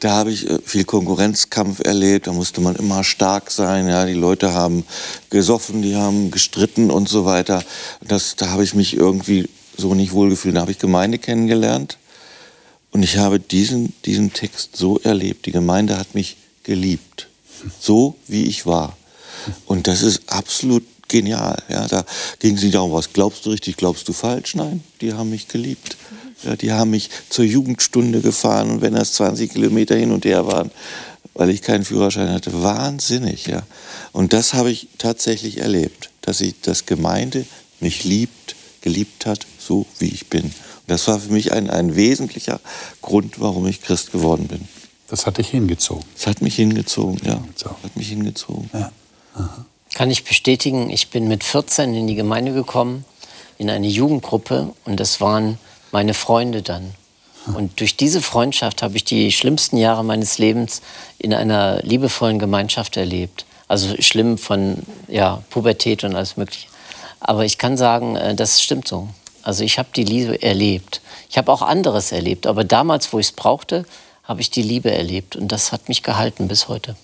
C: da habe ich äh, viel Konkurrenzkampf erlebt, da musste man immer stark sein. Ja, die Leute haben gesoffen, die haben gestritten und so weiter. Das, da habe ich mich irgendwie so nicht wohlgefühlt. Da habe ich Gemeinde kennengelernt und ich habe diesen, diesen Text so erlebt. Die Gemeinde hat mich geliebt, so wie ich war. Und das ist absolut genial. Ja, da ging es nicht darum, was glaubst du richtig, glaubst du falsch? Nein, die haben mich geliebt. Ja, die haben mich zur Jugendstunde gefahren und wenn das 20 Kilometer hin und her waren, weil ich keinen Führerschein hatte, wahnsinnig. Ja. Und das habe ich tatsächlich erlebt, dass ich das Gemeinde mich liebt, geliebt hat, so wie ich bin. Und das war für mich ein, ein wesentlicher Grund, warum ich Christ geworden bin.
B: Das hat dich hingezogen.
C: Das hat mich hingezogen, ja. So. Hat mich hingezogen. Ja.
E: Kann ich bestätigen, ich bin mit 14 in die Gemeinde gekommen, in eine Jugendgruppe und das waren meine Freunde dann. Und durch diese Freundschaft habe ich die schlimmsten Jahre meines Lebens in einer liebevollen Gemeinschaft erlebt. Also schlimm von ja, Pubertät und alles Mögliche. Aber ich kann sagen, äh, das stimmt so. Also ich habe die Liebe erlebt. Ich habe auch anderes erlebt. Aber damals, wo ich es brauchte, habe ich die Liebe erlebt. Und das hat mich gehalten bis heute.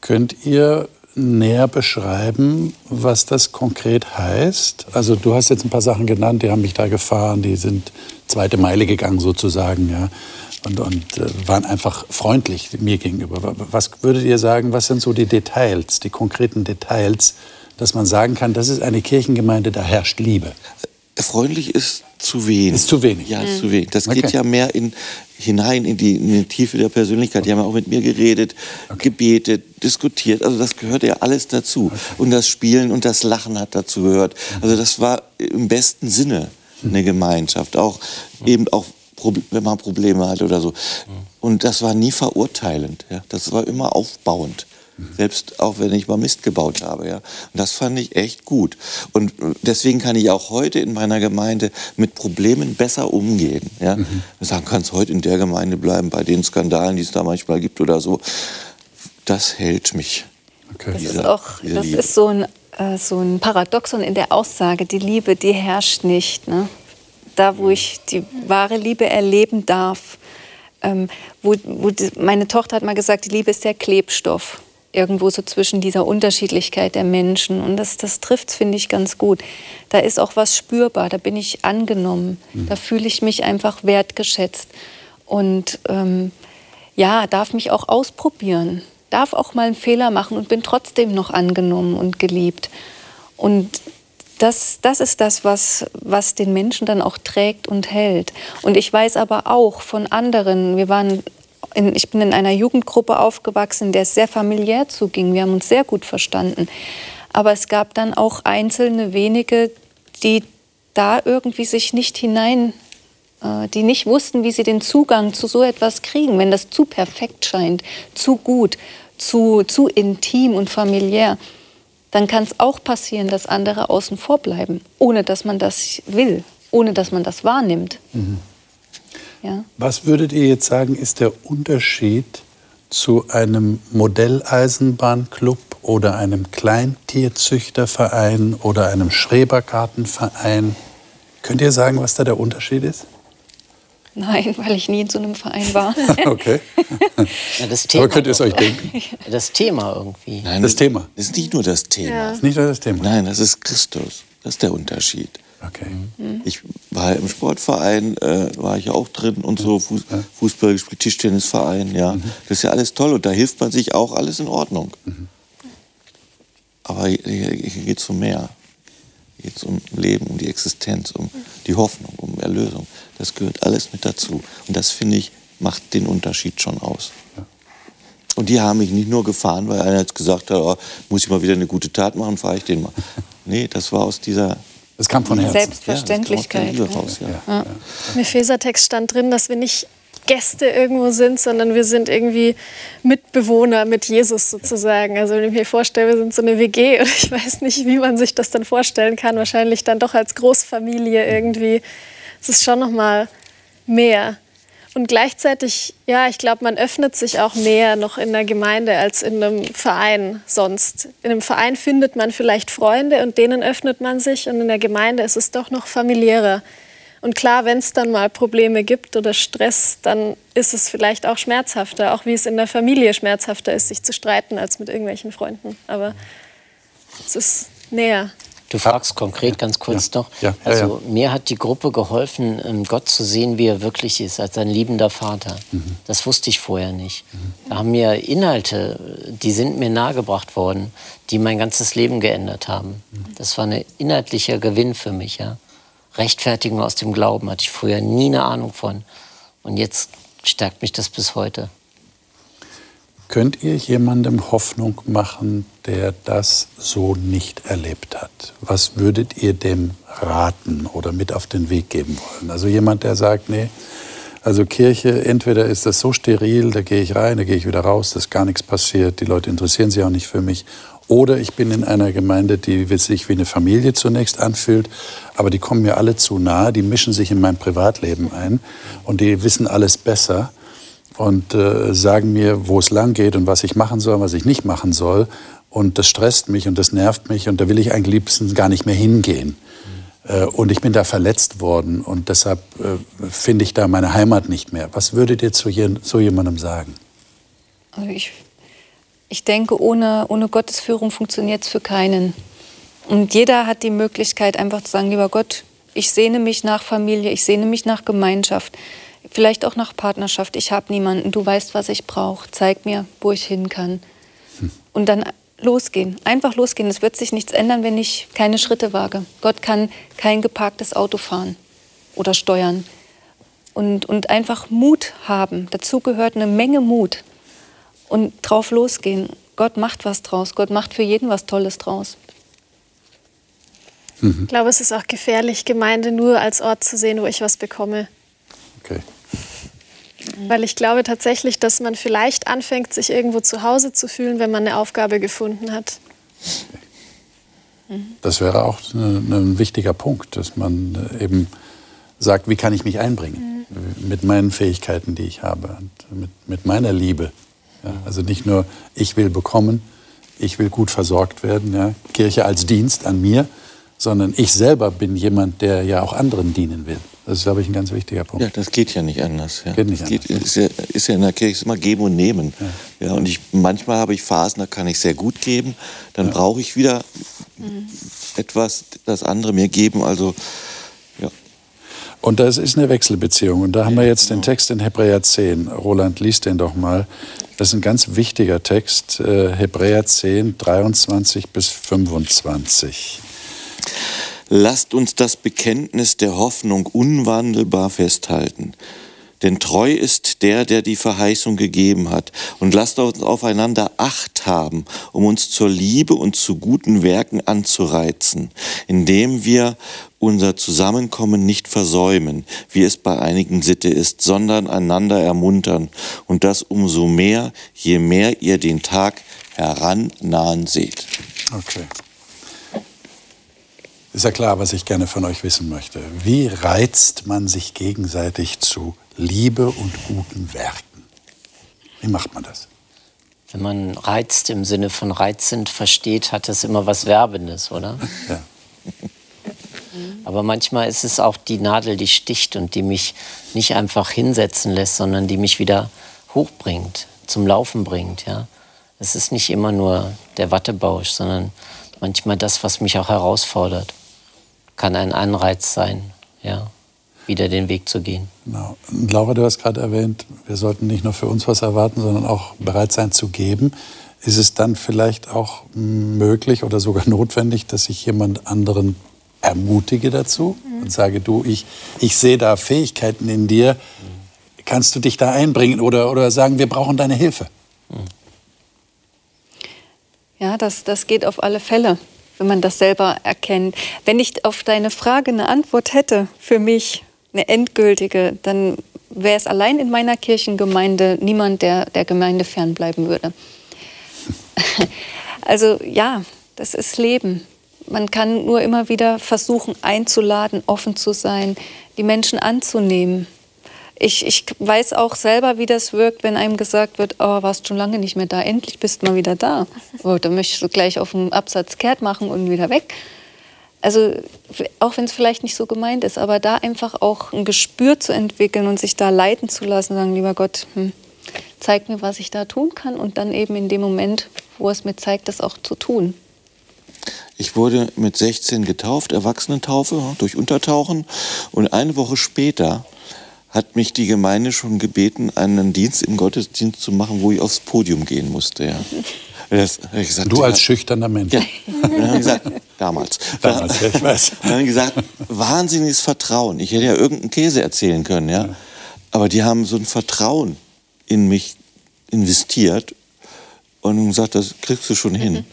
B: Könnt ihr näher beschreiben, was das konkret heißt? Also du hast jetzt ein paar Sachen genannt, die haben mich da gefahren, die sind zweite Meile gegangen sozusagen, ja, und, und äh, waren einfach freundlich mir gegenüber. Was würdet ihr sagen, was sind so die Details, die konkreten Details, dass man sagen kann, das ist eine Kirchengemeinde, da herrscht Liebe?
C: Freundlich ist zu wenig.
B: Ist zu wenig.
C: Ja, ist zu wenig. Das okay. geht ja mehr in, hinein in die, in die, Tiefe der Persönlichkeit. Die haben auch mit mir geredet, okay. gebetet, diskutiert. Also das gehört ja alles dazu. Okay. Und das Spielen und das Lachen hat dazu gehört. Also das war im besten Sinne eine Gemeinschaft. Auch eben auch wenn man Probleme hatte oder so. Und das war nie verurteilend. Ja. Das war immer aufbauend. Selbst auch wenn ich mal Mist gebaut habe. Ja. Und das fand ich echt gut. Und deswegen kann ich auch heute in meiner Gemeinde mit Problemen besser umgehen. Ja. Mhm. Sagen, kannst heute in der Gemeinde bleiben, bei den Skandalen, die es da manchmal gibt oder so. Das hält mich.
F: Okay. Das, ist, auch, das ist so ein, äh, so ein Paradoxon in der Aussage, die Liebe, die herrscht nicht. Ne? Da, wo ich die wahre Liebe erleben darf, ähm, wo, wo die, meine Tochter hat mal gesagt, die Liebe ist der Klebstoff irgendwo so zwischen dieser Unterschiedlichkeit der Menschen. Und das, das trifft, finde ich, ganz gut. Da ist auch was spürbar, da bin ich angenommen, mhm. da fühle ich mich einfach wertgeschätzt. Und ähm, ja, darf mich auch ausprobieren, darf auch mal einen Fehler machen und bin trotzdem noch angenommen und geliebt. Und das, das ist das, was, was den Menschen dann auch trägt und hält. Und ich weiß aber auch von anderen, wir waren in, ich bin in einer Jugendgruppe aufgewachsen, in der es sehr familiär zuging. Wir haben uns sehr gut verstanden. Aber es gab dann auch einzelne wenige, die da irgendwie sich nicht hinein, äh, die nicht wussten, wie sie den Zugang zu so etwas kriegen, wenn das zu perfekt scheint, zu gut, zu, zu intim und familiär. Dann kann es auch passieren, dass andere außen vor bleiben, ohne dass man das will, ohne dass man das wahrnimmt. Mhm.
B: Ja. Was würdet ihr jetzt sagen, ist der Unterschied zu einem Modelleisenbahnclub oder einem Kleintierzüchterverein oder einem Schrebergartenverein. Könnt ihr sagen, was da der Unterschied ist?
F: Nein, weil ich nie in so einem Verein war.
B: okay.
E: Ja, das Thema
B: Aber könnt ihr es euch denken?
E: Das Thema irgendwie.
C: Nein,
B: Das Thema.
C: Das ist nicht nur das Thema.
D: Ja.
B: Das ist nicht nur das Thema.
C: Nein, das ist Christus. Das ist der Unterschied.
B: Okay.
C: Ich war im Sportverein, äh, war ich ja auch drin und so, Fuß, Fußball gespielt, Tischtennisverein, ja. Das ist ja alles toll und da hilft man sich auch, alles in Ordnung. Aber hier, hier geht es um mehr. Hier geht es um Leben, um die Existenz, um die Hoffnung, um Erlösung. Das gehört alles mit dazu. Und das, finde ich, macht den Unterschied schon aus. Und die haben mich nicht nur gefahren, weil einer jetzt gesagt hat, oh, muss ich mal wieder eine gute Tat machen, fahre ich den mal. Nee, das war aus dieser
B: Das kam von Herzen.
F: Selbstverständlichkeit.
C: Ja, raus, ja.
D: Im Ephesertext stand drin, dass wir nicht Gäste irgendwo sind, sondern wir sind irgendwie Mitbewohner mit Jesus sozusagen. Also wenn ich mir vorstelle, wir sind so eine WG und ich weiß nicht, wie man sich das dann vorstellen kann. Wahrscheinlich dann doch als Großfamilie irgendwie. Es ist schon noch mal mehr. Und gleichzeitig, ja, ich glaube, man öffnet sich auch mehr noch in der Gemeinde als in einem Verein sonst. In einem Verein findet man vielleicht Freunde und denen öffnet man sich und in der Gemeinde ist es doch noch familiärer. Und klar, wenn es dann mal Probleme gibt oder Stress, dann ist es vielleicht auch schmerzhafter, auch wie es in der Familie schmerzhafter ist, sich zu streiten als mit irgendwelchen Freunden. Aber es ist näher.
E: Du fragst konkret ganz kurz
B: Ja.
E: noch.
B: Ja, ja,
E: also mir hat die Gruppe geholfen, ähm, Gott zu sehen, wie er wirklich ist, als ein liebender Vater.
B: Mhm.
E: Das wusste ich vorher nicht. Da haben mir Inhalte, die sind mir nahegebracht worden, die mein ganzes Leben geändert haben.
B: Mhm.
E: Das war ein inhaltlicher Gewinn für mich. Ja. Rechtfertigung aus dem Glauben hatte ich früher nie eine Ahnung von. Und jetzt stärkt mich das bis heute.
B: Könnt ihr jemandem Hoffnung machen, der das so nicht erlebt hat? Was würdet ihr dem raten oder mit auf den Weg geben wollen? Also jemand, der sagt, nee, also Kirche, entweder ist das so steril, da gehe ich rein, da gehe ich wieder raus, da ist gar nichts passiert, die Leute interessieren sich auch nicht für mich. Oder ich bin in einer Gemeinde, die sich wie eine Familie zunächst anfühlt, aber die kommen mir alle zu nahe, die mischen sich in mein Privatleben ein und die wissen alles besser und äh, sagen mir, wo es lang geht und was ich machen soll, was ich nicht machen soll. Und das stresst mich und das nervt mich und da will ich eigentlich liebsten gar nicht mehr hingehen. Äh, und ich bin da verletzt worden und deshalb äh, finde ich da meine Heimat nicht mehr. Was würdet ihr zu so jemandem sagen?
F: Also ich, ich denke, ohne, ohne Gottes funktioniert es für keinen. Und jeder hat die Möglichkeit, einfach zu sagen, lieber Gott, ich sehne mich nach Familie, ich sehne mich nach Gemeinschaft, vielleicht auch nach Partnerschaft. Ich habe niemanden, du weißt, was ich brauche. Zeig mir, wo ich hin kann. Und dann losgehen, einfach losgehen. Es wird sich nichts ändern, wenn ich keine Schritte wage. Gott kann kein geparktes Auto fahren oder steuern. Und, und einfach Mut haben. Dazu gehört eine Menge Mut. Und drauf losgehen. Gott macht was draus. Gott macht für jeden was Tolles draus.
D: Ich glaube, es ist auch gefährlich, Gemeinde nur als Ort zu sehen, wo ich was bekomme.
B: Okay.
D: Weil ich glaube tatsächlich, dass man vielleicht anfängt, sich irgendwo zu Hause zu fühlen, wenn man eine Aufgabe gefunden hat.
B: Das wäre auch ein wichtiger Punkt, dass man äh, eben sagt, wie kann ich mich einbringen mit meinen Fähigkeiten, die ich habe, und mit, mit meiner Liebe. Ja, also nicht nur ich will bekommen, ich will gut versorgt werden, ja, Kirche als Dienst an mir, sondern ich selber bin jemand, der ja auch anderen dienen will. Das ist, glaube ich, ein ganz wichtiger Punkt.
C: Ja, das geht ja nicht anders. Ja.
B: Geht nicht
C: das
B: anders.
C: ist, ja, ist ja in der Kirche immer geben und nehmen. Ja. und ich, manchmal habe ich Phasen, da kann ich sehr gut geben, dann brauche ich wieder etwas, das andere mir geben. Also ja.
B: Und das ist eine Wechselbeziehung. Und da haben wir jetzt den Text in Hebräer 10. Roland, lies den doch mal. Das ist ein ganz wichtiger Text. äh, Hebräer 10, 23 bis 25.
C: Lasst uns das Bekenntnis der Hoffnung unwandelbar festhalten. Denn treu ist der, der die Verheißung gegeben hat. Und lasst uns aufeinander Acht haben, um uns zur Liebe und zu guten Werken anzureizen, indem wir unser Zusammenkommen nicht versäumen, wie es bei einigen Sitte ist, sondern einander ermuntern. Und das umso mehr, je mehr ihr den Tag herannahen seht.
B: Okay. Ist ja klar, was ich gerne von euch wissen möchte. Wie reizt man sich gegenseitig zu Liebe und guten Werken? Wie macht man das?
E: wenn man reizt im Sinne von reizend versteht, hat es immer was Werbendes, oder? Ja. Aber manchmal ist es auch die Nadel, die sticht und die mich nicht einfach hinsetzen lässt, sondern die mich wieder hochbringt, zum Laufen bringt. Ja? Es ist nicht immer nur der Wattebausch, sondern manchmal das, was mich auch herausfordert, kann ein Anreiz sein, ja, wieder den Weg zu gehen.
B: Genau. Laura, du hast gerade erwähnt, wir sollten nicht nur für uns was erwarten, sondern auch bereit sein zu geben. Ist es dann vielleicht auch möglich oder sogar notwendig, dass ich jemand anderen ermutige dazu mhm. und sage, du, ich, ich sehe da Fähigkeiten in dir, kannst du dich da einbringen oder, oder sagen, wir brauchen deine Hilfe?
F: Ja, das, das geht auf alle Fälle, wenn man das selber erkennt. Wenn ich auf deine Frage eine Antwort hätte für mich, eine endgültige, dann wäre es allein in meiner Kirchengemeinde niemand, der der Gemeinde fernbleiben würde. Also ja, das ist Leben. Man kann nur immer wieder versuchen einzuladen, offen zu sein, die Menschen anzunehmen. Ich, ich weiß auch selber, wie das wirkt, wenn einem gesagt wird, oh, warst schon lange nicht mehr da, endlich bist du mal wieder da. Oh, da möchtest du gleich auf den Absatz kehrt machen und wieder weg. Also auch wenn es vielleicht nicht so gemeint ist, aber da einfach auch ein Gespür zu entwickeln und sich da leiten zu lassen, sagen, lieber Gott, hm, zeig mir, was ich da tun kann und dann eben in dem Moment, wo es mir zeigt, das auch zu tun.
C: Ich wurde mit 16 getauft, Erwachsenentaufe durch Untertauchen. Und eine Woche später hat mich die Gemeinde schon gebeten, einen Dienst im Gottesdienst zu machen, wo ich aufs Podium gehen musste. Ja.
B: Das, gesagt, du als ja, schüchterner Mensch. Ja.
C: dann haben gesagt, damals. Damals, ja, ich weiß. Dann haben gesagt, wahnsinniges Vertrauen. Ich hätte ja irgendeinen Käse erzählen können, ja. ja. Aber die haben so ein Vertrauen in mich investiert und gesagt, das kriegst du schon hin.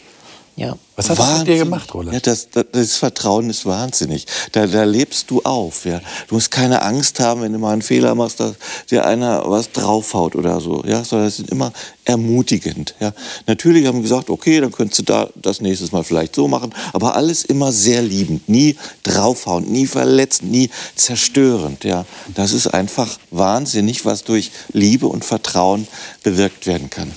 B: Ja. Was hat Wahnsinn. das mit dir gemacht, Roland?
C: Ja, das, das, das, Vertrauen ist wahnsinnig. Da, da lebst du auf. Ja. Du musst keine Angst haben, wenn du mal einen Fehler machst, dass dir einer was draufhaut oder so. Ja, sondern es ist immer ermutigend. Ja. Natürlich haben wir gesagt, okay, dann könntest du da das nächstes Mal vielleicht so machen. Aber alles immer sehr liebend. Nie draufhauen, nie verletzen, nie zerstörend. Ja. Das ist einfach wahnsinnig, was durch Liebe und Vertrauen bewirkt werden kann.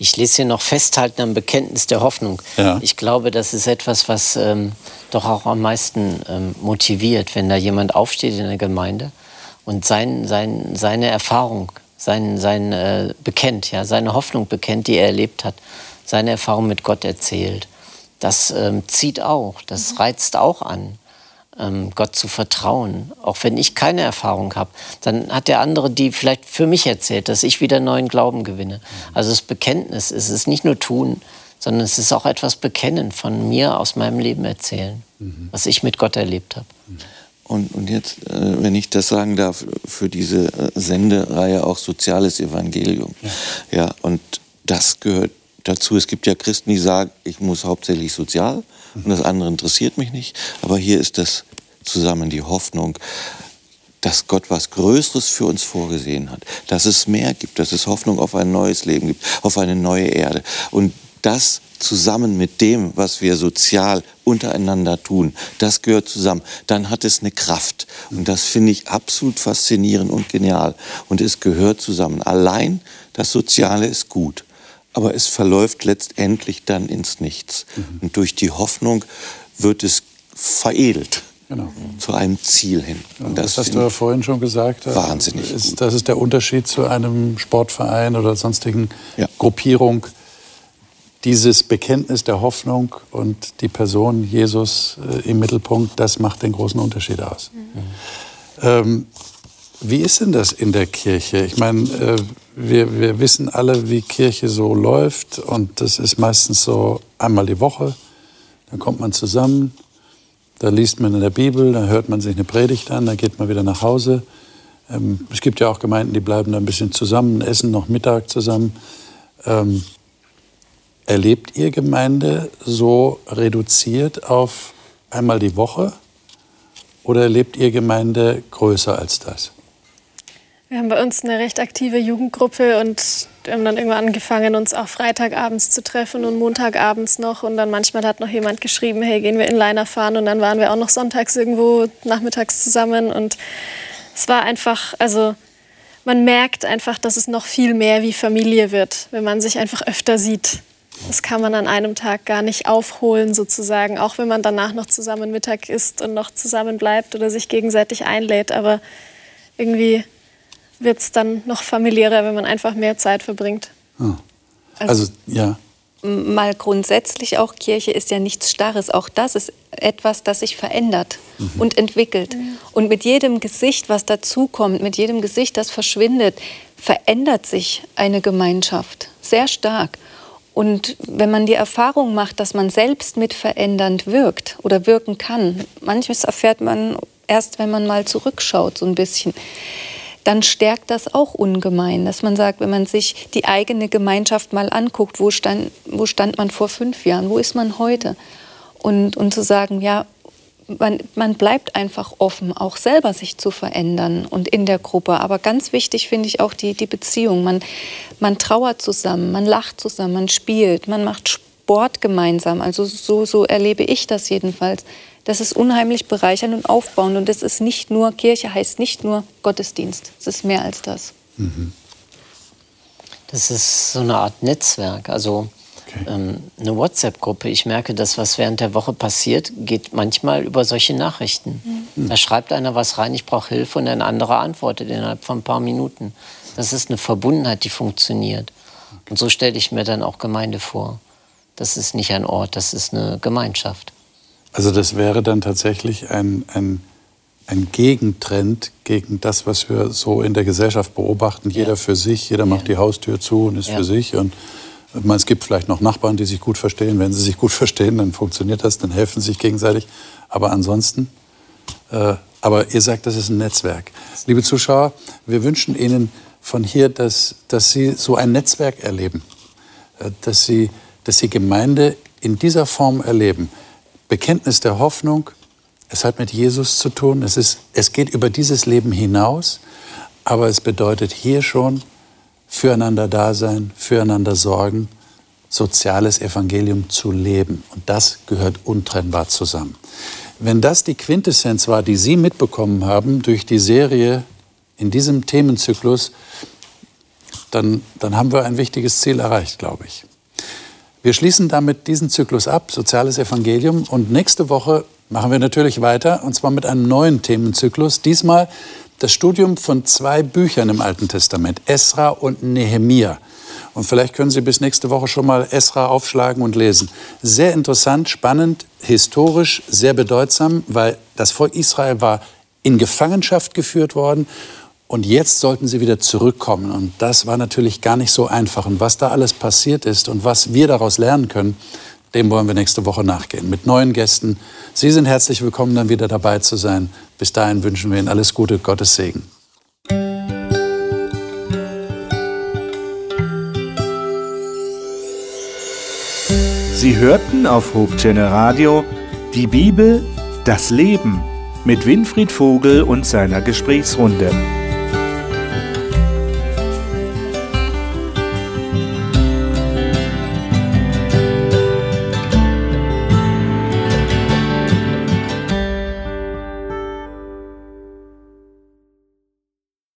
E: Ich lese hier noch Festhalten am Bekenntnis der Hoffnung. Ja. Ich glaube, das ist etwas, was ähm, doch auch am meisten ähm, motiviert, wenn da jemand aufsteht in der Gemeinde und sein, sein, seine Erfahrung, sein, sein, äh, bekennt, ja, seine Hoffnung bekennt, die er erlebt hat, seine Erfahrung mit Gott erzählt. Das ähm, zieht auch, das reizt auch an ähm, Gott zu vertrauen. Auch wenn ich keine Erfahrung habe, dann hat der andere die vielleicht für mich erzählt, dass ich wieder neuen Glauben gewinne. Also das Bekenntnis es ist nicht nur tun, sondern es ist auch etwas bekennen, von mir aus meinem Leben erzählen, mhm. was ich mit Gott erlebt habe.
C: Und, und jetzt, äh, wenn ich das sagen darf, für diese äh, Sendereihe auch soziales Evangelium. Ja. ja, und das gehört dazu. Es gibt ja Christen, die sagen, ich muss hauptsächlich sozial und das andere interessiert mich nicht. Aber hier ist das zusammen die Hoffnung, dass Gott was Größeres für uns vorgesehen hat, dass es mehr gibt, dass es Hoffnung auf ein neues Leben gibt, auf eine neue Erde. Und das zusammen mit dem, was wir sozial untereinander tun, das gehört zusammen. Dann hat es eine Kraft. Und das finde ich absolut faszinierend und genial. Und es gehört zusammen. Allein das Soziale ist gut aber es verläuft letztendlich dann ins Nichts. Mhm. Und durch die Hoffnung wird es veredelt. Genau. Zu einem Ziel hin.
B: Und das, das hast du ja vorhin schon gesagt.
C: Äh, wahnsinnig.
B: Ist, das ist der Unterschied zu einem Sportverein oder sonstigen ja. Gruppierung. Dieses Bekenntnis der Hoffnung und die Person Jesus äh, im Mittelpunkt, das macht den großen Unterschied aus. Mhm. Ähm, wie ist denn das in der Kirche? Ich meine, äh, wir, wir wissen alle, wie Kirche so läuft und das ist meistens so einmal die Woche. Dann kommt man zusammen, da liest man in der Bibel, dann hört man sich eine Predigt an, dann geht man wieder nach Hause. Ähm, es gibt ja auch Gemeinden, die bleiben da ein bisschen zusammen, essen noch Mittag zusammen. Ähm, erlebt ihr Gemeinde so reduziert auf einmal die Woche oder erlebt ihr Gemeinde größer als das?
D: Wir haben bei uns eine recht aktive Jugendgruppe und wir haben dann irgendwann angefangen, uns auch Freitagabends zu treffen und Montagabends noch. Und dann manchmal hat noch jemand geschrieben, hey, gehen wir in Liner fahren? Und dann waren wir auch noch sonntags irgendwo nachmittags zusammen. Und es war einfach, also man merkt einfach, dass es noch viel mehr wie Familie wird, wenn man sich einfach öfter sieht. Das kann man an einem Tag gar nicht aufholen, sozusagen, auch wenn man danach noch zusammen Mittag isst und noch zusammen bleibt oder sich gegenseitig einlädt. Aber irgendwie wird es dann noch familiärer, wenn man einfach mehr Zeit verbringt.
B: Ah. Also, also ja
F: mal grundsätzlich auch, Kirche ist ja nichts Starres. Auch das ist etwas, das sich verändert mhm. und entwickelt. Mhm. Und mit jedem Gesicht, was dazukommt, mit jedem Gesicht, das verschwindet, verändert sich eine Gemeinschaft sehr stark. Und wenn man die Erfahrung macht, dass man selbst mit verändernd wirkt oder wirken kann, manches erfährt man erst, wenn man mal zurückschaut, so ein bisschen dann stärkt das auch ungemein, dass man sagt, wenn man sich die eigene Gemeinschaft mal anguckt, wo stand, wo stand man vor fünf Jahren, wo ist man heute? Und, und zu sagen, ja, man, man bleibt einfach offen, auch selber sich zu verändern und in der Gruppe. Aber ganz wichtig finde ich auch die, die Beziehung. Man, man trauert zusammen, man lacht zusammen, man spielt, man macht Sport gemeinsam. Also so, so erlebe ich das jedenfalls. Das ist unheimlich bereichernd und aufbauend. Und das ist nicht nur, Kirche heißt nicht nur Gottesdienst. Es ist mehr als das. Mhm.
E: Das ist so eine Art Netzwerk. Also okay. ähm, eine WhatsApp-Gruppe. Ich merke, dass was während der Woche passiert, geht manchmal über solche Nachrichten. Mhm. Da schreibt einer was rein, ich brauche Hilfe und ein anderer antwortet innerhalb von ein paar Minuten. Das ist eine Verbundenheit, die funktioniert. Und so stelle ich mir dann auch Gemeinde vor. Das ist nicht ein Ort, das ist eine Gemeinschaft.
B: Also das wäre dann tatsächlich ein, ein, ein Gegentrend gegen das, was wir so in der Gesellschaft beobachten. Jeder ja. für sich, jeder macht die Haustür zu und ist ja. für sich. Und meine, es gibt vielleicht noch Nachbarn, die sich gut verstehen. Wenn sie sich gut verstehen, dann funktioniert das, dann helfen sie sich gegenseitig. Aber ansonsten, äh, aber ihr sagt, das ist ein Netzwerk. Liebe Zuschauer, wir wünschen Ihnen von hier, dass, dass Sie so ein Netzwerk erleben, äh, dass, Sie, dass Sie Gemeinde in dieser Form erleben. Bekenntnis der Hoffnung, es hat mit Jesus zu tun, es, ist, es geht über dieses Leben hinaus, aber es bedeutet hier schon füreinander Dasein, füreinander Sorgen, soziales Evangelium zu leben. Und das gehört untrennbar zusammen. Wenn das die Quintessenz war, die Sie mitbekommen haben durch die Serie in diesem Themenzyklus, dann, dann haben wir ein wichtiges Ziel erreicht, glaube ich. Wir schließen damit diesen Zyklus ab, soziales Evangelium. Und nächste Woche machen wir natürlich weiter, und zwar mit einem neuen Themenzyklus. Diesmal das Studium von zwei Büchern im Alten Testament, Esra und Nehemia. Und vielleicht können Sie bis nächste Woche schon mal Esra aufschlagen und lesen. Sehr interessant, spannend, historisch, sehr bedeutsam, weil das Volk Israel war in Gefangenschaft geführt worden und jetzt sollten sie wieder zurückkommen. Und das war natürlich gar nicht so einfach. Und was da alles passiert ist und was wir daraus lernen können, dem wollen wir nächste Woche nachgehen. Mit neuen Gästen. Sie sind herzlich willkommen, dann wieder dabei zu sein. Bis dahin wünschen wir Ihnen alles Gute, Gottes Segen.
A: Sie hörten auf Hope Radio die Bibel, das Leben mit Winfried Vogel und seiner Gesprächsrunde.